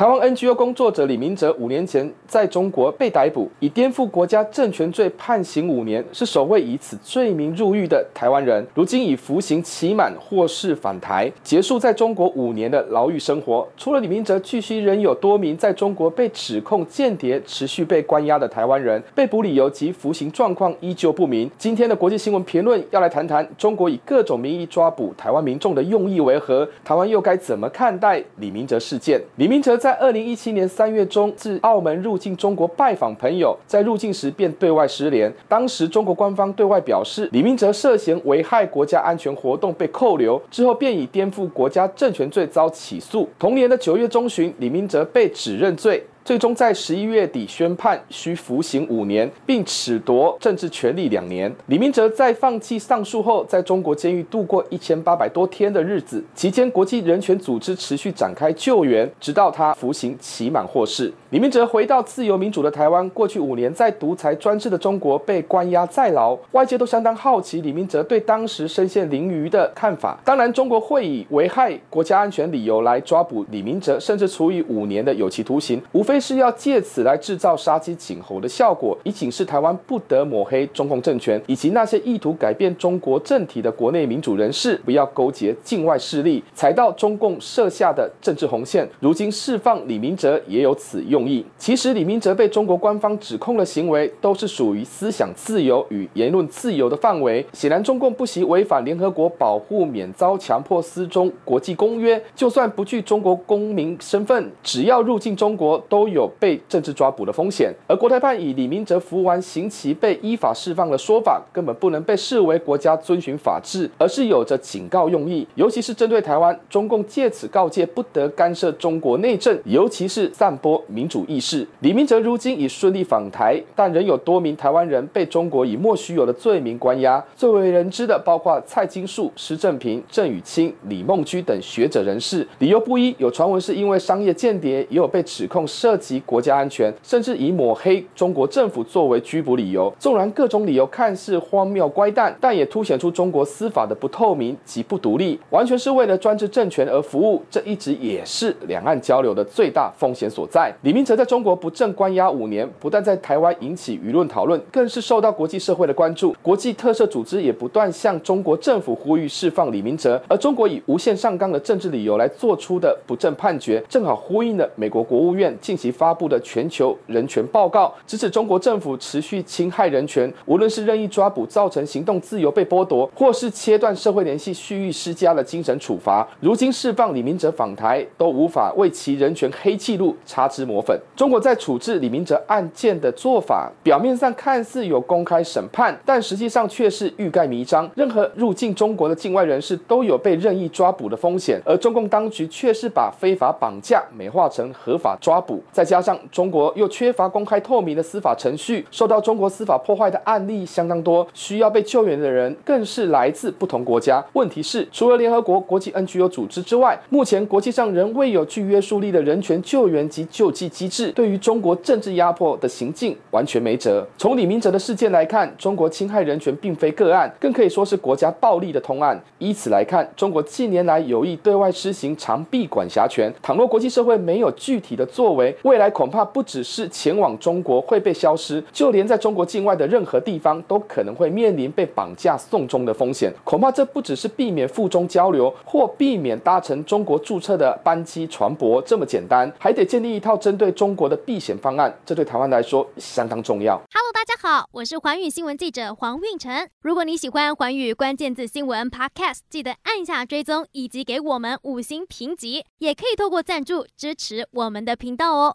台湾 NGO 工作者李明哲五年前在中国被逮捕，以颠覆国家政权罪判刑五年，是首位以此罪名入狱的台湾人。如今已服刑期满，获释返台，结束在中国五年的牢狱生活。除了李明哲，继续仍有多名在中国被指控间谍、持续被关押的台湾人，被捕理由及服刑状况依旧不明。今天的国际新闻评论要来谈谈中国以各种名义抓捕台湾民众的用意为何？台湾又该怎么看待李明哲事件？李明哲在在二零一七年三月中自澳门入境中国拜访朋友，在入境时便对外失联。当时中国官方对外表示，李明哲涉嫌危害国家安全活动被扣留，之后便以颠覆国家政权罪遭起诉。同年的九月中旬，李明哲被指认罪。最终在十一月底宣判，需服刑五年，并褫夺政治权利两年。李明哲在放弃上诉后，在中国监狱度过一千八百多天的日子，期间国际人权组织持续展开救援，直到他服刑期满获释。李明哲回到自由民主的台湾，过去五年在独裁专制的中国被关押在牢，外界都相当好奇李明哲对当时身陷囹圄的看法。当然，中国会以危害国家安全理由来抓捕李明哲，甚至处以五年的有期徒刑，无非。是要借此来制造杀鸡儆猴的效果，以警示台湾不得抹黑中共政权，以及那些意图改变中国政体的国内民主人士，不要勾结境外势力，踩到中共设下的政治红线。如今释放李明哲也有此用意。其实李明哲被中国官方指控的行为，都是属于思想自由与言论自由的范围。显然，中共不惜违反联合国保护免遭强迫失踪国际公约，就算不具中国公民身份，只要入境中国都。都有被政治抓捕的风险，而国台办以李明哲服完刑期被依法释放的说法，根本不能被视为国家遵循法治，而是有着警告用意。尤其是针对台湾，中共借此告诫不得干涉中国内政，尤其是散播民主意识。李明哲如今已顺利访台，但仍有多名台湾人被中国以莫须有的罪名关押。最为人知的包括蔡金树、施正平、郑宇清、李梦居等学者人士，理由不一，有传闻是因为商业间谍，也有被指控涉。涉及国家安全，甚至以抹黑中国政府作为拘捕理由。纵然各种理由看似荒谬乖诞，但也凸显出中国司法的不透明及不独立，完全是为了专制政权而服务。这一直也是两岸交流的最大风险所在。李明哲在中国不正关押五年，不但在台湾引起舆论讨论，更是受到国际社会的关注。国际特赦组织也不断向中国政府呼吁释放李明哲，而中国以无限上纲的政治理由来做出的不正判决，正好呼应了美国国务院近期。发布的全球人权报告，指指中国政府持续侵害人权，无论是任意抓捕造成行动自由被剥夺，或是切断社会联系蓄意施加了精神处罚。如今释放李明哲访台，都无法为其人权黑记录擦脂抹粉。中国在处置李明哲案件的做法，表面上看似有公开审判，但实际上却是欲盖弥彰。任何入境中国的境外人士都有被任意抓捕的风险，而中共当局却是把非法绑架美化成合法抓捕。再加上中国又缺乏公开透明的司法程序，受到中国司法破坏的案例相当多，需要被救援的人更是来自不同国家。问题是，除了联合国国际 NGO 组织之外，目前国际上仍未有具约束力的人权救援及救济机制，对于中国政治压迫的行径完全没辙。从李明哲的事件来看，中国侵害人权并非个案，更可以说是国家暴力的通案。依此来看，中国近年来有意对外施行长臂管辖权，倘若国际社会没有具体的作为，未来恐怕不只是前往中国会被消失，就连在中国境外的任何地方都可能会面临被绑架送终的风险。恐怕这不只是避免赴中交流或避免搭乘中国注册的班机船舶这么简单，还得建立一套针对中国的避险方案。这对台湾来说相当重要。Hello，大家好，我是环宇新闻记者黄运成。如果你喜欢环宇关键字新闻 Podcast，记得按下追踪以及给我们五星评级，也可以透过赞助支持我们的频道哦。